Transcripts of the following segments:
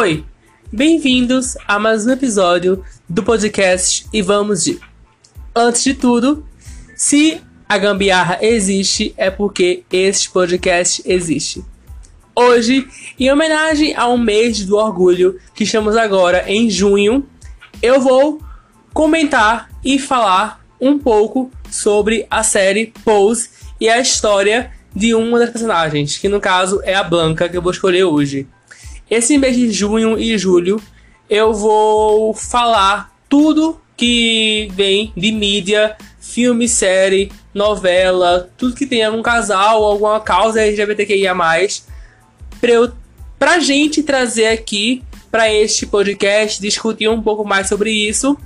Oi, bem-vindos a mais um episódio do podcast E Vamos de. Antes de tudo, se a gambiarra existe, é porque este podcast existe. Hoje, em homenagem ao mês do orgulho que estamos agora em junho, eu vou comentar e falar um pouco sobre a série Pose e a história de uma das personagens, que no caso é a Blanca, que eu vou escolher hoje. Esse mês de junho e julho eu vou falar tudo que vem de mídia, filme, série, novela, tudo que tem algum casal, alguma causa LGBTQIA+, pra, eu, pra gente trazer aqui para este podcast, discutir um pouco mais sobre isso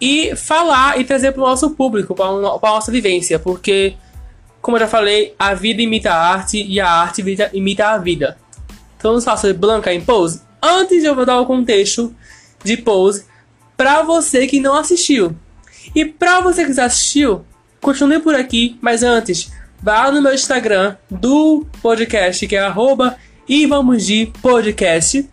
e falar e trazer para o nosso público, para a nossa vivência, porque, como eu já falei, a vida imita a arte e a arte imita a vida. Então vamos falar sobre Blanca em Pose. Antes eu vou dar o contexto de Pose para você que não assistiu. E para você que já assistiu, continue por aqui, mas antes, vá no meu Instagram do podcast, que é arroba e vamos de podcast.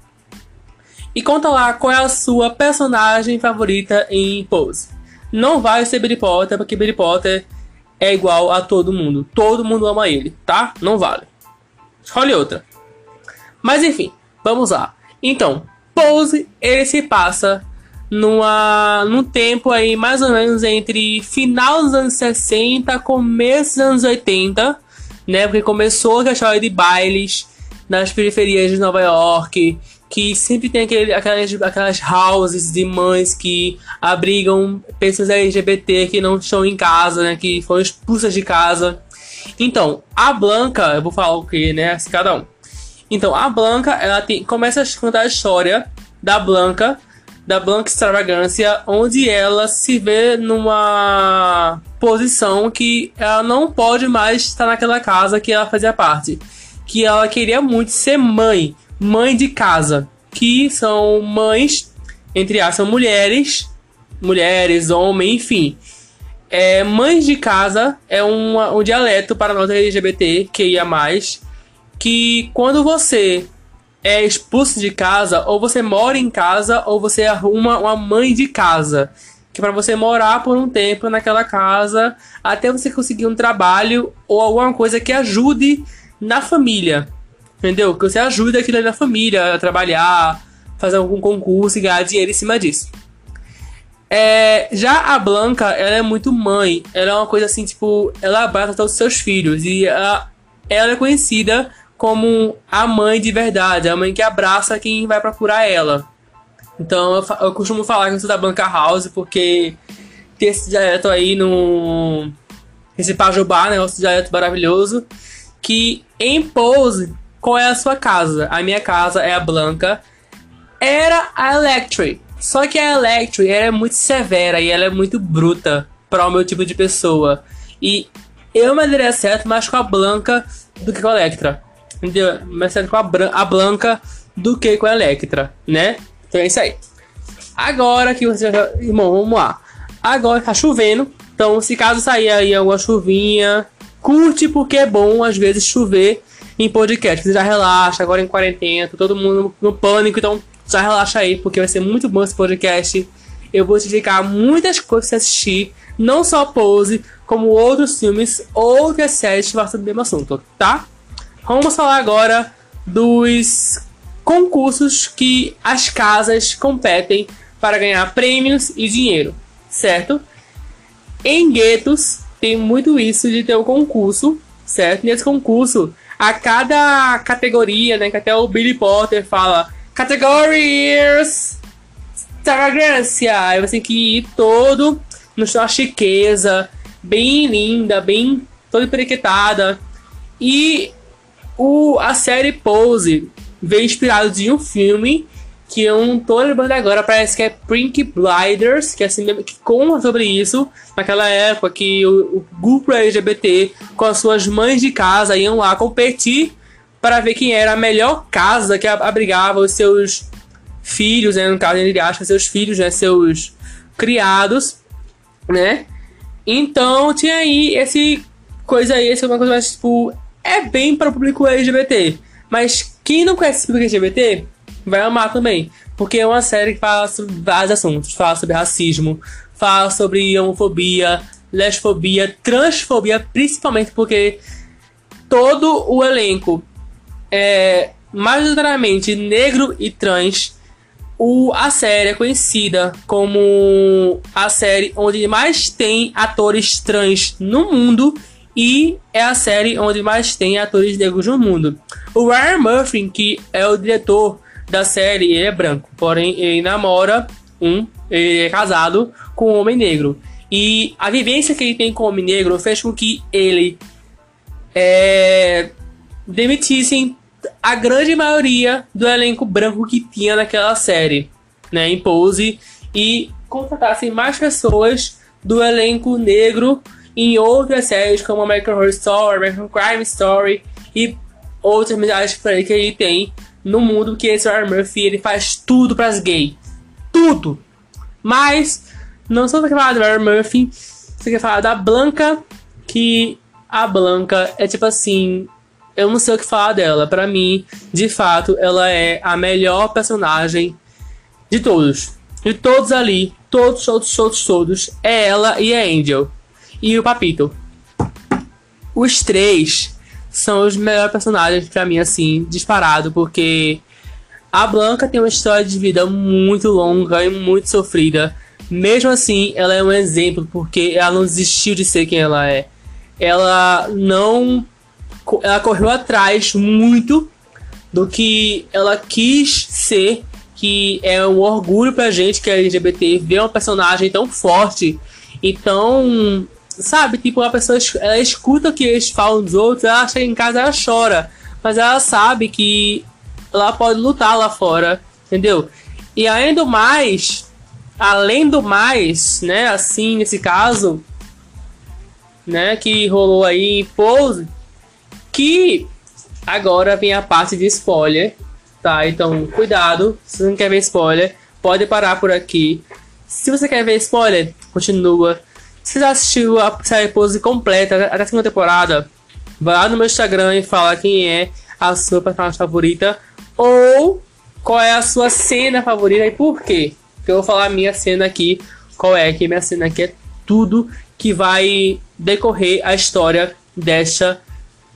E conta lá qual é a sua personagem favorita em Pose. Não vai ser Billy Potter, porque Billy Potter é igual a todo mundo. Todo mundo ama ele, tá? Não vale. Escolhe outra. Mas enfim, vamos lá. Então, Pose, ele se passa numa, num tempo aí mais ou menos entre final dos anos 60, começo dos anos 80, né? Porque começou a história de bailes nas periferias de Nova York, que sempre tem aquele, aquelas, aquelas houses de mães que abrigam pessoas LGBT que não estão em casa, né? Que foram expulsas de casa. Então, a Blanca, eu vou falar o que, né? Cada um. Então, a Blanca, ela tem, começa a contar a história da Blanca, da Blanca Extravagância, onde ela se vê numa posição que ela não pode mais estar naquela casa que ela fazia parte. Que ela queria muito ser mãe, mãe de casa, que são mães, entre as são mulheres, mulheres, homens, enfim. É, mães de casa é um, um dialeto para nós LGBT que ia mais que quando você é expulso de casa, ou você mora em casa, ou você arruma uma mãe de casa. Que para você morar por um tempo naquela casa, até você conseguir um trabalho ou alguma coisa que ajude na família. Entendeu? Que você ajude aquilo na família a trabalhar, fazer algum concurso e ganhar dinheiro em cima disso. É, já a Blanca, ela é muito mãe. Ela é uma coisa assim, tipo, ela abraça todos os seus filhos. E ela, ela é conhecida como a mãe de verdade, a mãe que abraça quem vai procurar ela. Então eu, eu costumo falar que eu sou da Blanca House porque tem esse dialeto aí no. Esse Pajubá, né? Esse dialeto maravilhoso. Que em Pose qual é a sua casa? A minha casa é a Blanca. Era a Electric. Só que a Electric ela é muito severa e ela é muito bruta para o meu tipo de pessoa. E eu me daria certo mais com a Blanca do que com a Electra. Entendeu? Mais certo com a, a Blanca do que com a Electra, né? Então é isso aí. Agora que você já. Irmão, vamos lá. Agora tá chovendo. Então, se caso sair aí alguma chuvinha, curte porque é bom às vezes chover em podcast. Você já relaxa, agora em quarentena, todo mundo no pânico, então já relaxa aí, porque vai ser muito bom esse podcast. Eu vou te indicar muitas coisas pra assistir, não só Pose, como outros filmes, outras séries que falam sobre o mesmo assunto, tá? Vamos falar agora dos concursos que as casas competem para ganhar prêmios e dinheiro, certo? Em guetos tem muito isso de ter um concurso, certo? Nesse concurso a cada categoria, né? Que até o Billy Potter fala categorias extravagância. Aí você tem que ir todo no sua chiqueza, bem linda, bem toda periquetada. E o, a série Pose veio inspirado de um filme que eu não tô lembrando agora, parece que é Pink Blinders, que é assim que conta sobre isso, naquela época que o, o, grupo LGBT com as suas mães de casa iam lá competir para ver quem era a melhor casa que abrigava os seus filhos, né, no caso ele acha seus filhos, né, seus criados, né? Então tinha aí esse coisa aí, essa é uma coisa mais tipo é bem para o público LGBT, mas quem não conhece o público LGBT vai amar também. Porque é uma série que fala sobre vários assuntos. Fala sobre racismo, fala sobre homofobia, lesfobia, transfobia, principalmente porque todo o elenco é majoritariamente negro e trans. O, a série é conhecida como a série onde mais tem atores trans no mundo e é a série onde mais tem atores negros no mundo. O Ryan Murphy, que é o diretor da série, ele é branco, porém ele namora um, ele é casado com um homem negro. E a vivência que ele tem com o homem negro fez com que ele é, demitissem a grande maioria do elenco branco que tinha naquela série, né, em Pose, e contratassem mais pessoas do elenco negro em outras séries como American Horror Story, American Crime Story e outras milhares que ele tem no mundo que esse Ryan Murphy ele faz tudo para as gays. Tudo. Mas não só quer falar do Ryan Murphy, você quer falar da Blanca, que a Blanca é tipo assim, eu não sei o que falar dela. Para mim, de fato, ela é a melhor personagem de todos. De todos ali, todos, todos, todos, todos, é ela e a Angel. E o Papito. Os três são os melhores personagens para mim, assim, disparado, porque a Blanca tem uma história de vida muito longa e muito sofrida. Mesmo assim, ela é um exemplo, porque ela não desistiu de ser quem ela é. Ela não ela correu atrás muito do que ela quis ser, que é um orgulho pra gente que é LGBT ver uma personagem tão forte e tão. Sabe, tipo, a pessoa ela escuta o que eles falam dos outros, ela chega em casa ela chora. Mas ela sabe que ela pode lutar lá fora, entendeu? E ainda mais, além do mais, né, assim, nesse caso, né, que rolou aí em Pose, que agora vem a parte de spoiler, tá? Então, cuidado, se você não quer ver spoiler, pode parar por aqui. Se você quer ver spoiler, continua. Se você assistiu a série Pose completa até a segunda temporada, vai lá no meu Instagram e fala quem é a sua personagem favorita ou qual é a sua cena favorita e por quê. eu vou falar a minha cena aqui, qual é, que minha cena aqui é tudo que vai decorrer a história desta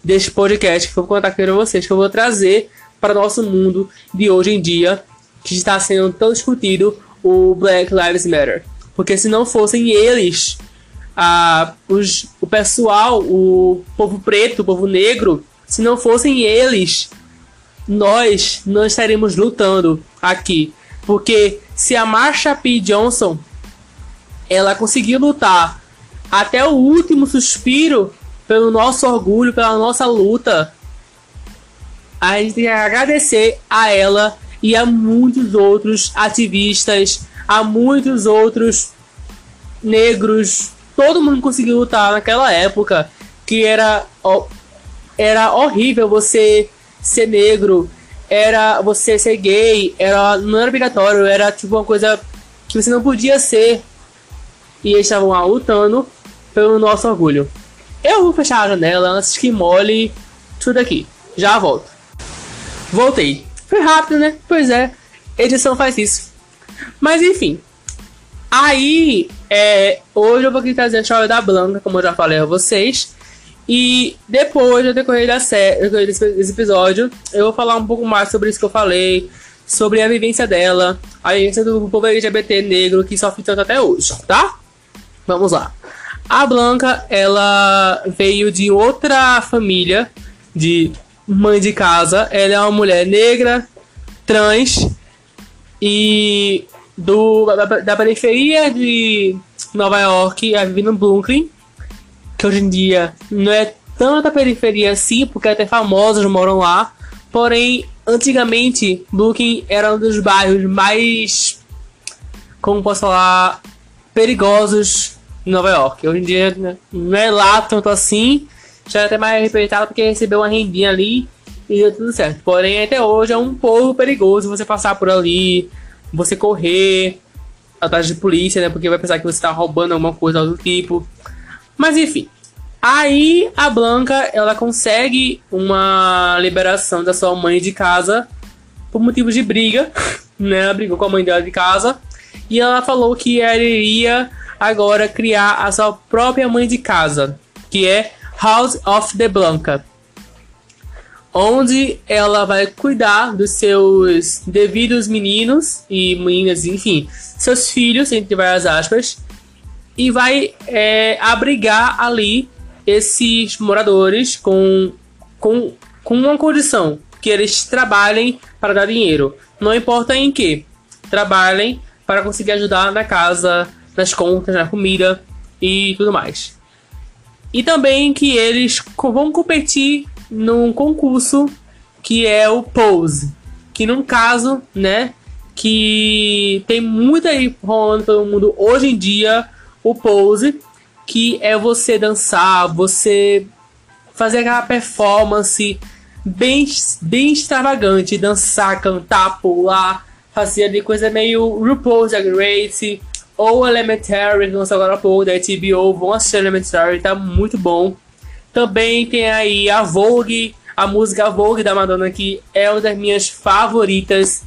deste podcast que eu vou contar aqui para vocês, que eu vou trazer para o nosso mundo de hoje em dia, que está sendo tão discutido o Black Lives Matter. Porque se não fossem eles, a, os, o pessoal, o povo preto, o povo negro, se não fossem eles, nós não estaríamos lutando aqui. Porque se a Marsha P. Johnson ela conseguiu lutar até o último suspiro pelo nosso orgulho, pela nossa luta. A gente tem que agradecer a ela e a muitos outros ativistas, a muitos outros negros. Todo mundo conseguiu lutar naquela época que era era horrível você ser negro, era você ser gay, era não era obrigatório, era tipo uma coisa que você não podia ser. E eles estavam lá lutando pelo nosso orgulho. Eu vou fechar a janela antes que mole tudo aqui. Já volto. Voltei. Foi rápido, né? Pois é. Edição faz isso. Mas enfim. Aí, é, hoje eu vou aqui trazer a história da Blanca, como eu já falei a vocês. E depois, no decorrer da série, desse episódio, eu vou falar um pouco mais sobre isso que eu falei, sobre a vivência dela, a vivência do povo LGBT negro que sofre tanto até hoje, tá? Vamos lá. A Blanca, ela veio de outra família, de mãe de casa. Ela é uma mulher negra, trans e do, da, da periferia de Nova York, ela vive no Brooklyn, que hoje em dia não é tanta periferia assim, porque até famosos moram lá. Porém, antigamente, Brooklyn era um dos bairros mais, como posso falar, perigosos em Nova York. Hoje em dia né, não é lá tanto assim, já é até mais respeitado porque recebeu uma rendinha ali e deu tudo certo. Porém, até hoje é um pouco perigoso você passar por ali, você correr atrás de polícia, né? Porque vai pensar que você está roubando alguma coisa do tipo. Mas enfim. Aí a Blanca ela consegue uma liberação da sua mãe de casa por motivos de briga, né? Ela brigou com a mãe dela de casa e ela falou que ela iria agora criar a sua própria mãe de casa, que é House of the Blanca, onde ela vai cuidar dos seus devidos meninos e meninas, enfim, seus filhos, entre várias aspas, e vai é, abrigar ali esses moradores com, com, com uma condição que eles trabalhem para dar dinheiro, não importa em que, trabalhem para conseguir ajudar na casa, nas contas, na comida e tudo mais. E também que eles vão competir num concurso que é o Pose. Que num caso, né, que tem muito aí rolando pelo mundo hoje em dia, o Pose, que é você dançar, você fazer aquela performance bem, bem extravagante, dançar, cantar, pular, fazer ali coisa meio RuPaul's Drag Race ou Elementary, que lançou agora há pouco, da HBO, vão assistir Elementary, tá muito bom. Também tem aí a Vogue, a música Vogue da Madonna, que é uma das minhas favoritas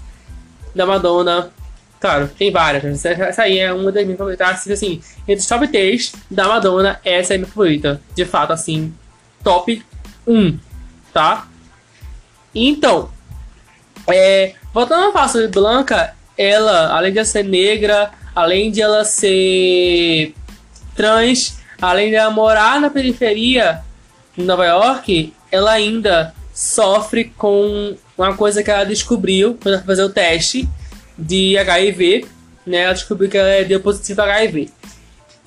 da Madonna. Claro, tem várias, essa aí é uma das minhas favoritas. Assim, entre os top 3 da Madonna, essa é a minha favorita. De fato, assim, top 1, tá? Então, é, voltando a falar sobre Blanca, ela, além de ser negra, além de ela ser trans, além de ela morar na periferia em Nova York, ela ainda sofre com uma coisa que ela descobriu quando ela foi fazer o teste de HIV, né? Ela descobriu que ela é deu positivo HIV.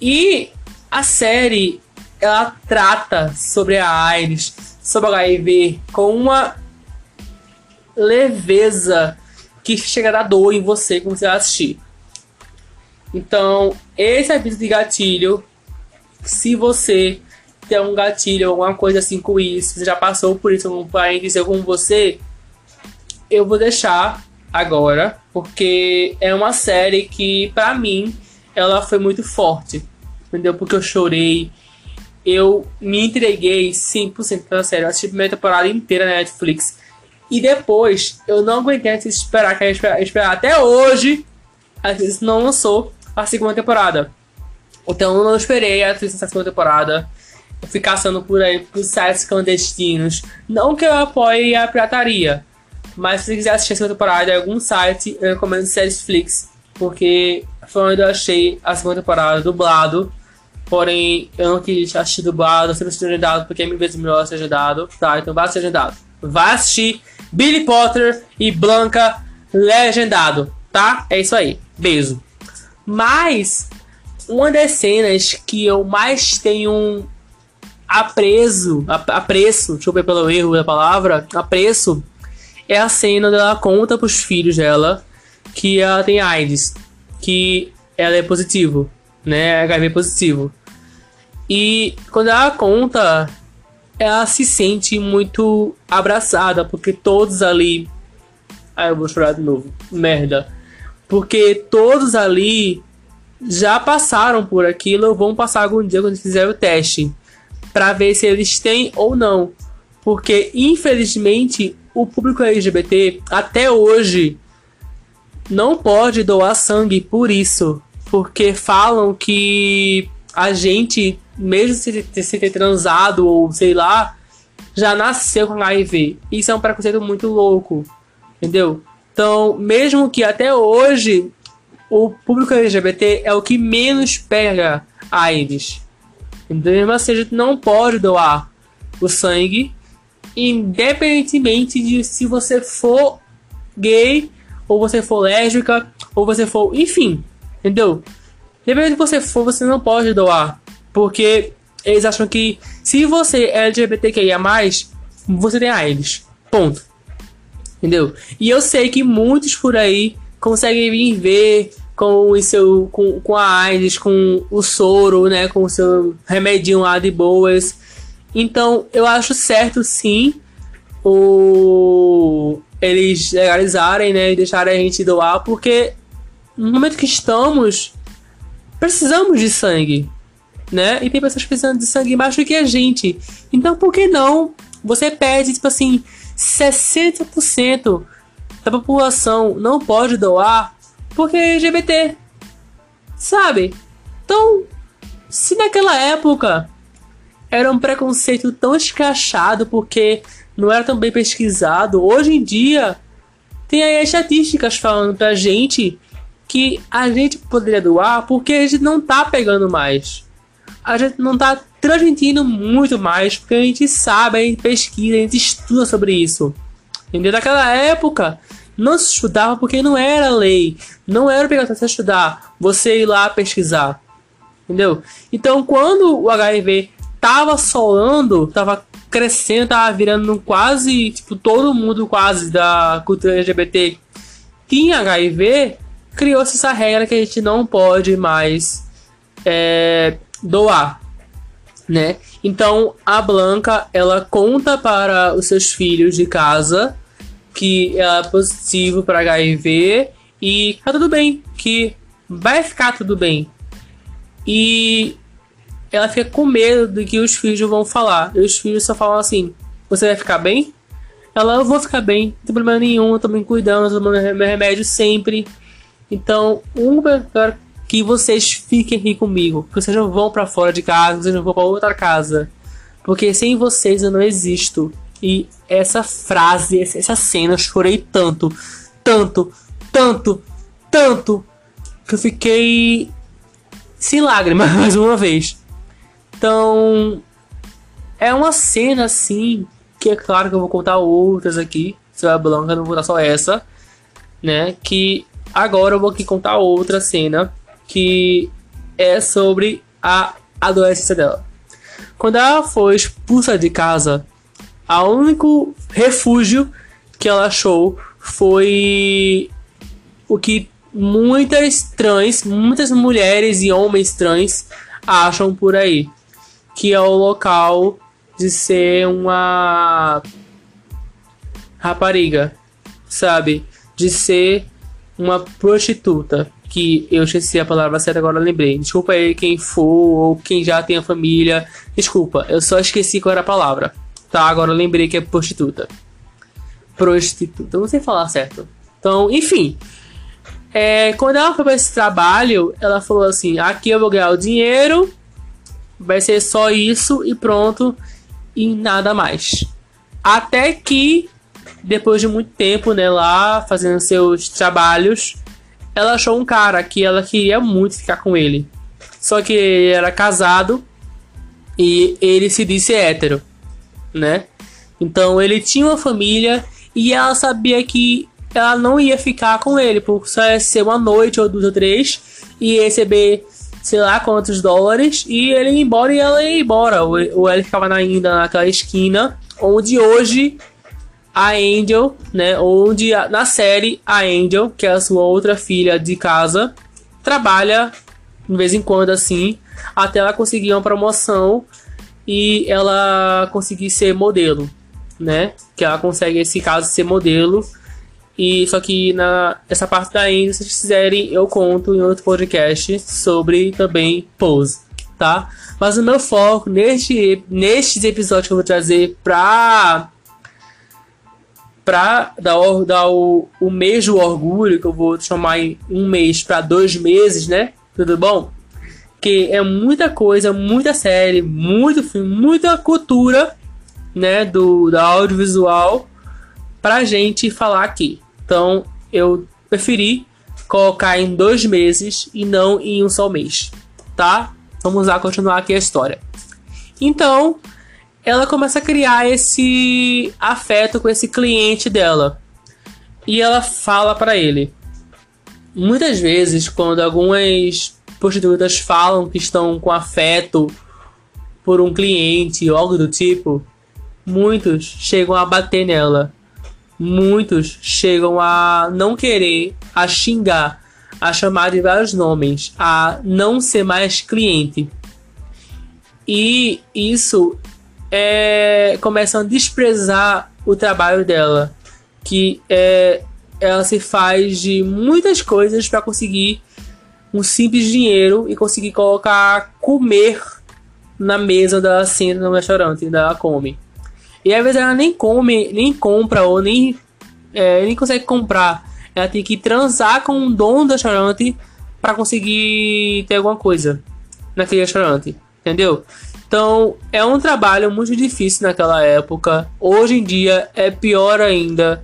E a série ela trata sobre a AIDS, sobre HIV com uma leveza que chega a dar dor em você quando você assistir. Então, esse aviso de gatilho, se você tem um gatilho, alguma coisa assim com isso, você já passou por isso, algum parente seu com você, eu vou deixar agora, porque é uma série que, para mim, ela foi muito forte, entendeu? Porque eu chorei, eu me entreguei 100% pela série. Eu assisti a primeira temporada inteira na Netflix. E depois, eu não aguentei esperar, que esperar, esperar até hoje. Vezes não lançou a segunda temporada. Então eu não esperei a a segunda temporada. Eu fui caçando por aí por sites clandestinos. Não que eu apoie a pirataria. Mas se quiser assistir a segunda temporada em algum site, eu recomendo Séries Flix. Porque foi onde eu achei a segunda temporada dublado. Porém, eu não quis assistir dublado, sempre assisti legendado, porque é mil vezes melhor ser legendado. Tá, então vai assistir legendado. Vai assistir Billy Potter e Blanca legendado, tá? É isso aí. Beijo. Mas uma das cenas que eu mais tenho apreço, apreço, ver pelo erro da palavra, apreço, é a cena onde ela conta pros filhos dela que ela tem AIDS, que ela é positivo, né, HIV positivo. E quando ela conta, ela se sente muito abraçada, porque todos ali. Ah, eu vou chorar de novo. Merda. Porque todos ali já passaram por aquilo vão passar algum dia quando fizer o teste para ver se eles têm ou não. Porque infelizmente o público LGBT até hoje não pode doar sangue por isso, porque falam que a gente, mesmo se, se ter transado ou sei lá, já nasceu com HIV. Isso é um preconceito muito louco, entendeu? Então, mesmo que até hoje o público LGBT é o que menos pega AIDS. Então, mesmo assim, a gente não pode doar o sangue, independentemente de se você for gay, ou você for lésbica, ou você for. Enfim, entendeu? Independente de você for, você não pode doar. Porque eles acham que se você é LGBTQIA, você tem AIDS. Ponto. Entendeu? E eu sei que muitos por aí conseguem vir ver com o seu com, com a AIDS, com o soro, né, com o seu remedinho lá de boas. Então, eu acho certo sim o eles legalizarem, né, e deixarem a gente doar, porque no momento que estamos precisamos de sangue, né? E tem pessoas precisando de sangue mais do que a gente. Então, por que não você pede tipo assim 60% da população não pode doar porque é LGBT. Sabe? Então, se naquela época era um preconceito tão escrachado porque não era tão bem pesquisado, hoje em dia tem aí estatísticas falando pra gente que a gente poderia doar porque a gente não tá pegando mais. A gente não tá transmitindo muito mais porque a gente sabe, a gente pesquisa, a gente estuda sobre isso. Entendeu? Naquela época não se estudava porque não era lei, não era obrigatório você estudar, você ir lá pesquisar. Entendeu? Então quando o HIV tava solando, tava crescendo, tava virando quase, tipo, todo mundo quase da cultura LGBT tinha HIV, criou-se essa regra que a gente não pode mais é, doar, né? Então a Blanca ela conta para os seus filhos de casa que ela é positivo para HIV e tá tudo bem, que vai ficar tudo bem. E ela fica com medo do que os filhos vão falar. E os filhos só falam assim: Você vai ficar bem? Ela, eu vou ficar bem, não tem problema nenhum, eu tô me cuidando, tomando meu remédio sempre. Então, um quero que vocês fiquem aqui comigo, que vocês não vão para fora de casa, vocês não vão para outra casa, porque sem vocês eu não existo. E essa frase, essa cena, eu chorei tanto, tanto, tanto, tanto, que eu fiquei sem lágrimas mais uma vez. Então, é uma cena assim, que é claro que eu vou contar outras aqui, sobre a Blanca, não vou contar só essa, né? Que agora eu vou aqui contar outra cena que é sobre a adolescência dela. Quando ela foi expulsa de casa, o único refúgio que ela achou foi o que muitas trans, muitas mulheres e homens trans acham por aí, que é o local de ser uma rapariga, sabe? De ser uma prostituta. Que eu esqueci a palavra certa, agora lembrei. Desculpa aí quem for ou quem já tem a família. Desculpa, eu só esqueci qual era a palavra. Tá, agora eu lembrei que é prostituta. Prostituta, não sei falar certo. Então, enfim. É, quando ela foi para esse trabalho, ela falou assim: aqui eu vou ganhar o dinheiro, vai ser só isso e pronto, e nada mais. Até que, depois de muito tempo, né, lá fazendo seus trabalhos, ela achou um cara que ela queria muito ficar com ele. Só que ele era casado e ele se disse hétero, né? Então ele tinha uma família e ela sabia que ela não ia ficar com ele, por só ser uma noite ou duas ou três e receber sei lá quantos dólares e ele ia embora e ela ia embora. Ou ele ficava ainda naquela esquina onde hoje a Angel, né? Onde na série a Angel, que é a sua outra filha de casa, trabalha de vez em quando assim, até ela conseguir uma promoção e ela conseguir ser modelo, né? Que ela consegue esse caso ser modelo e só que na essa parte da Índia, se vocês quiserem, eu conto em outro podcast sobre também pose, tá? Mas o meu foco neste nestes episódios que eu vou trazer pra pra dar, dar o, o mês orgulho, que eu vou chamar em um mês para dois meses, né? Tudo bom? Que é muita coisa, muita série, muito filme, muita cultura, né? Do, do audiovisual pra gente falar aqui. Então eu preferi colocar em dois meses e não em um só mês, tá? Vamos lá continuar aqui a história. Então ela começa a criar esse afeto com esse cliente dela e ela fala para ele. Muitas vezes, quando algumas prostitutas falam que estão com afeto por um cliente ou algo do tipo, muitos chegam a bater nela muitos chegam a não querer, a xingar, a chamar de vários nomes, a não ser mais cliente. E isso é, começam a desprezar o trabalho dela, que é, ela se faz de muitas coisas para conseguir um simples dinheiro e conseguir colocar comer na mesa da cena no restaurante, da come. E às vezes ela nem come, nem compra ou nem é, nem consegue comprar. Ela tem que transar com o dono do restaurante para conseguir ter alguma coisa naquele restaurante, entendeu? Então é um trabalho muito difícil naquela época. Hoje em dia é pior ainda,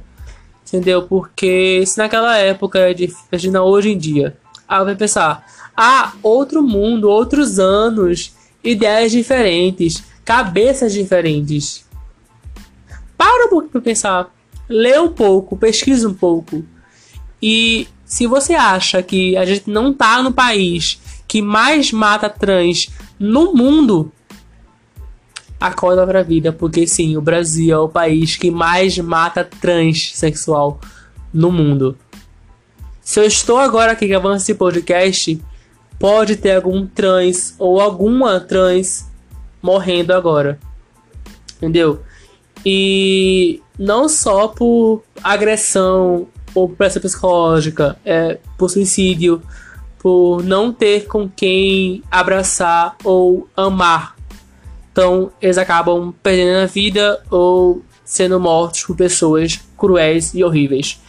entendeu? Porque se naquela época é difícil, hoje em dia. Ah, vai pensar, ah, outro mundo, outros anos, ideias diferentes, cabeças diferentes. Para um pouco para pensar, lê um pouco, pesquisa um pouco. E se você acha que a gente não tá no país que mais mata trans no mundo, acorda pra vida, porque sim, o Brasil é o país que mais mata transexual no mundo. Se eu estou agora aqui gravando esse podcast, pode ter algum trans ou alguma trans morrendo agora. Entendeu? E não só por agressão ou pressão psicológica, é por suicídio, por não ter com quem abraçar ou amar. Então, eles acabam perdendo a vida ou sendo mortos por pessoas cruéis e horríveis.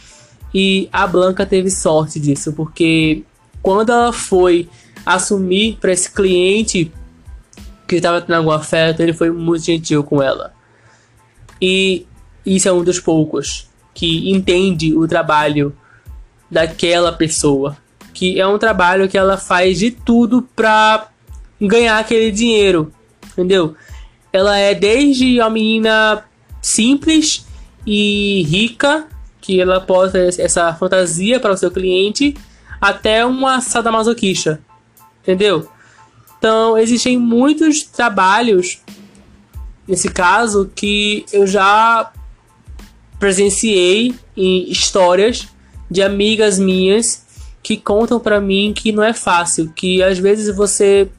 E a Blanca teve sorte disso, porque quando ela foi assumir para esse cliente que estava tendo algum afeto, ele foi muito gentil com ela. E isso é um dos poucos que entende o trabalho daquela pessoa, que é um trabalho que ela faz de tudo para ganhar aquele dinheiro, entendeu? Ela é desde a menina simples e rica, que ela ter essa fantasia para o seu cliente, até uma sadomasoquista, entendeu? Então, existem muitos trabalhos, nesse caso, que eu já presenciei em histórias de amigas minhas que contam para mim que não é fácil, que às vezes você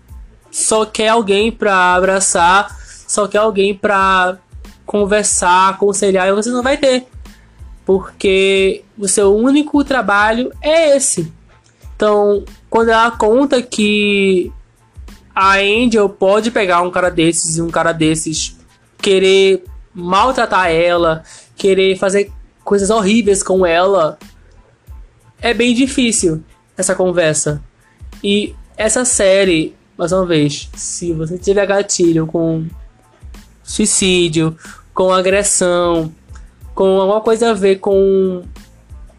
só quer alguém para abraçar, só quer alguém para conversar, aconselhar e você não vai ter. Porque o seu único trabalho é esse. Então, quando ela conta que a Angel pode pegar um cara desses e um cara desses querer maltratar ela, querer fazer coisas horríveis com ela, é bem difícil essa conversa. E essa série, mais uma vez, se você tiver gatilho com suicídio, com agressão, com alguma coisa a ver com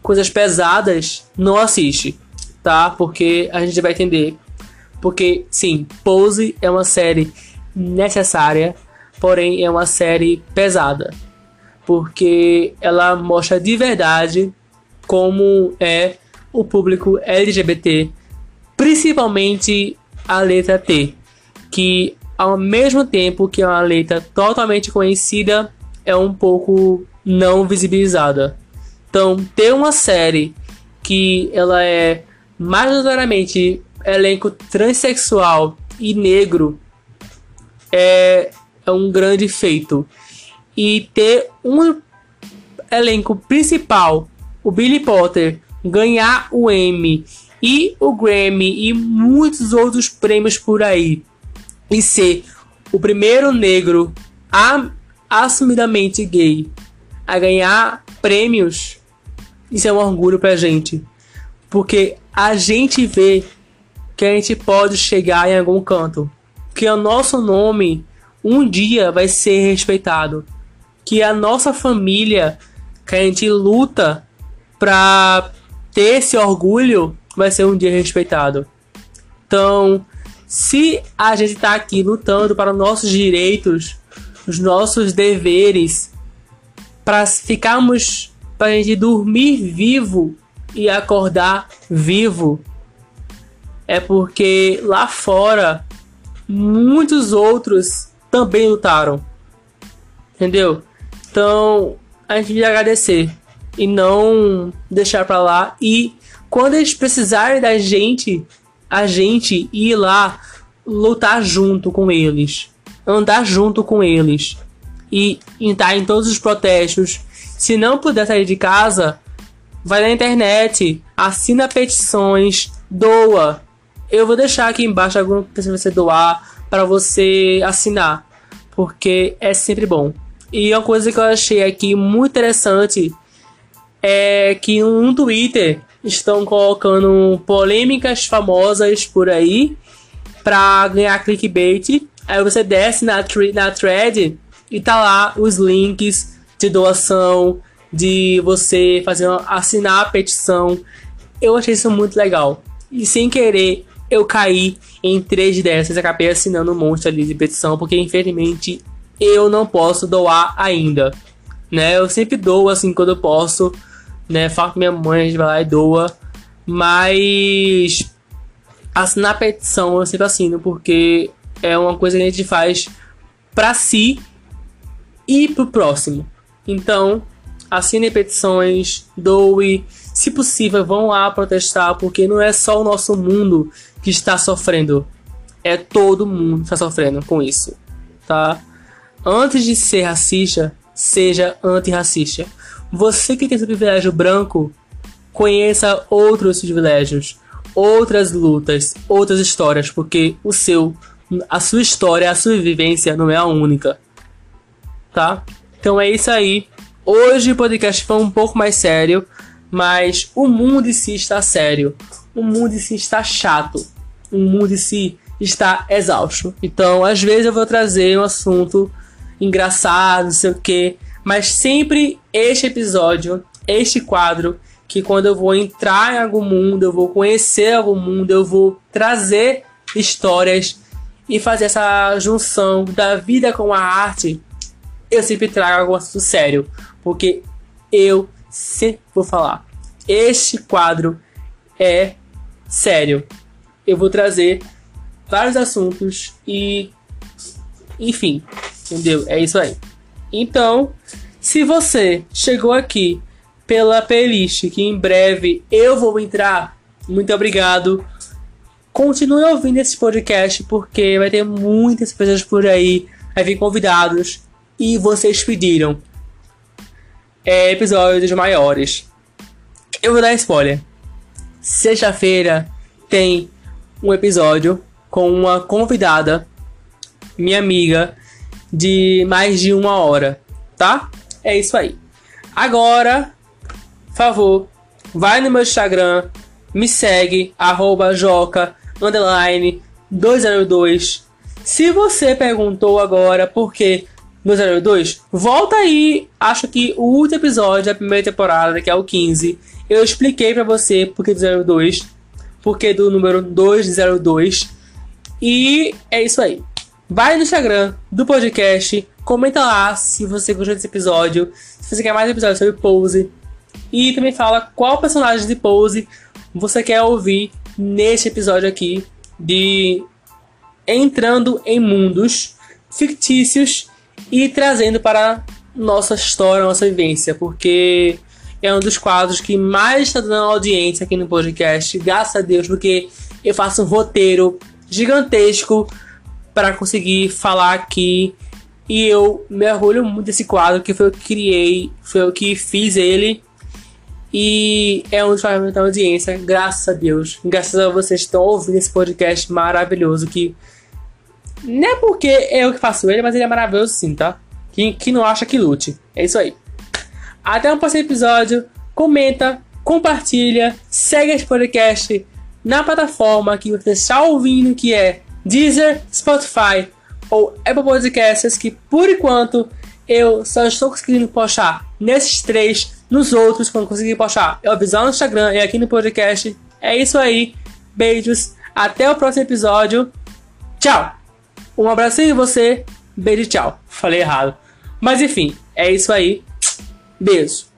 coisas pesadas, não assiste tá? Porque a gente vai entender. Porque, sim, Pose é uma série necessária, porém é uma série pesada. Porque ela mostra de verdade como é o público LGBT, principalmente a letra T, que ao mesmo tempo que é uma letra totalmente conhecida, é um pouco não visibilizada. Então, ter uma série que ela é majoritariamente elenco transexual e negro é, é um grande feito. E ter um elenco principal, o Billy Potter, ganhar o Emmy e o Grammy e muitos outros prêmios por aí e ser o primeiro negro a, assumidamente gay a ganhar prêmios, isso é um orgulho pra gente. Porque a gente vê que a gente pode chegar em algum canto. Que o nosso nome um dia vai ser respeitado. Que a nossa família, que a gente luta para ter esse orgulho, vai ser um dia respeitado. Então, se a gente está aqui lutando para nossos direitos, os nossos deveres, para ficarmos, para gente dormir vivo e acordar vivo. É porque lá fora muitos outros também lutaram. Entendeu? Então a gente que agradecer e não deixar para lá. E quando eles precisarem da gente, a gente ir lá lutar junto com eles, andar junto com eles e entrar em todos os protestos. Se não puder sair de casa, vai na internet, assina petições, doa. Eu vou deixar aqui embaixo alguma pessoa você doar para você assinar, porque é sempre bom. E uma coisa que eu achei aqui muito interessante é que no Twitter estão colocando polêmicas famosas por aí pra ganhar clickbait. Aí você desce na, na thread e tá lá os links de doação, de você fazer assinar a petição. Eu achei isso muito legal. E sem querer, eu caí em três dessas. Acabei assinando um monte ali de petição, porque infelizmente eu não posso doar ainda. Né? Eu sempre dou assim quando eu posso. Né? Falo com minha mãe, a gente vai lá e doa. Mas assinar a petição eu sempre assino, porque é uma coisa que a gente faz para si e pro próximo. Então, assine petições, doe, se possível, vão lá protestar, porque não é só o nosso mundo que está sofrendo, é todo mundo que está sofrendo com isso, tá? Antes de ser racista, seja antirracista. Você que tem esse privilégio branco, conheça outros privilégios, outras lutas, outras histórias, porque o seu, a sua história, a sua vivência não é a única, tá? Então é isso aí. Hoje o podcast foi um pouco mais sério, mas o mundo em si está sério. O mundo em si está chato. O mundo em si está exausto. Então, às vezes eu vou trazer um assunto engraçado, não sei o que, mas sempre este episódio, este quadro, que quando eu vou entrar em algum mundo, eu vou conhecer algum mundo, eu vou trazer histórias e fazer essa junção da vida com a arte, eu sempre trago algo assunto sério. Porque eu sempre vou falar. Este quadro é sério. Eu vou trazer vários assuntos e. Enfim, entendeu? É isso aí. Então, se você chegou aqui pela playlist que em breve eu vou entrar, muito obrigado. Continue ouvindo esse podcast porque vai ter muitas pessoas por aí, vai vir convidados e vocês pediram é, episódios maiores. Eu vou dar spoiler. Sexta-feira tem um episódio com uma convidada, minha amiga, de mais de uma hora, tá? É isso aí. Agora, por favor, vai no meu Instagram, me segue, arroba joca, underline, 202. Se você perguntou agora por que 202, volta aí. Acho que o último episódio da primeira temporada, que é o 15, eu expliquei para você porque do 02, porque do número 202. E é isso aí. Vai no Instagram do podcast, comenta lá se você gostou desse episódio, se você quer mais episódios sobre Pose. E também fala qual personagem de Pose você quer ouvir neste episódio aqui de entrando em mundos fictícios e trazendo para nossa história, nossa vivência, porque é um dos quadros que mais está dando audiência aqui no podcast, graças a Deus, porque eu faço um roteiro gigantesco para conseguir falar aqui. E eu me orgulho muito desse quadro que foi eu que criei, foi eu que fiz ele. E é um dos quadros da audiência, graças a Deus, graças a vocês que estão ouvindo esse podcast maravilhoso que não é porque eu que faço ele, mas ele é maravilhoso sim, tá? Quem, quem não acha que lute. É isso aí. Até o próximo episódio. Comenta, compartilha, segue esse podcast na plataforma que você está ouvindo, que é Deezer, Spotify ou Apple Podcasts, que por enquanto eu só estou conseguindo postar nesses três, nos outros, quando conseguir postar, eu avisar no Instagram e aqui no podcast. É isso aí. Beijos. Até o próximo episódio. Tchau! Um abraço em você. Beijo tchau. Falei errado. Mas enfim, é isso aí. Beijo.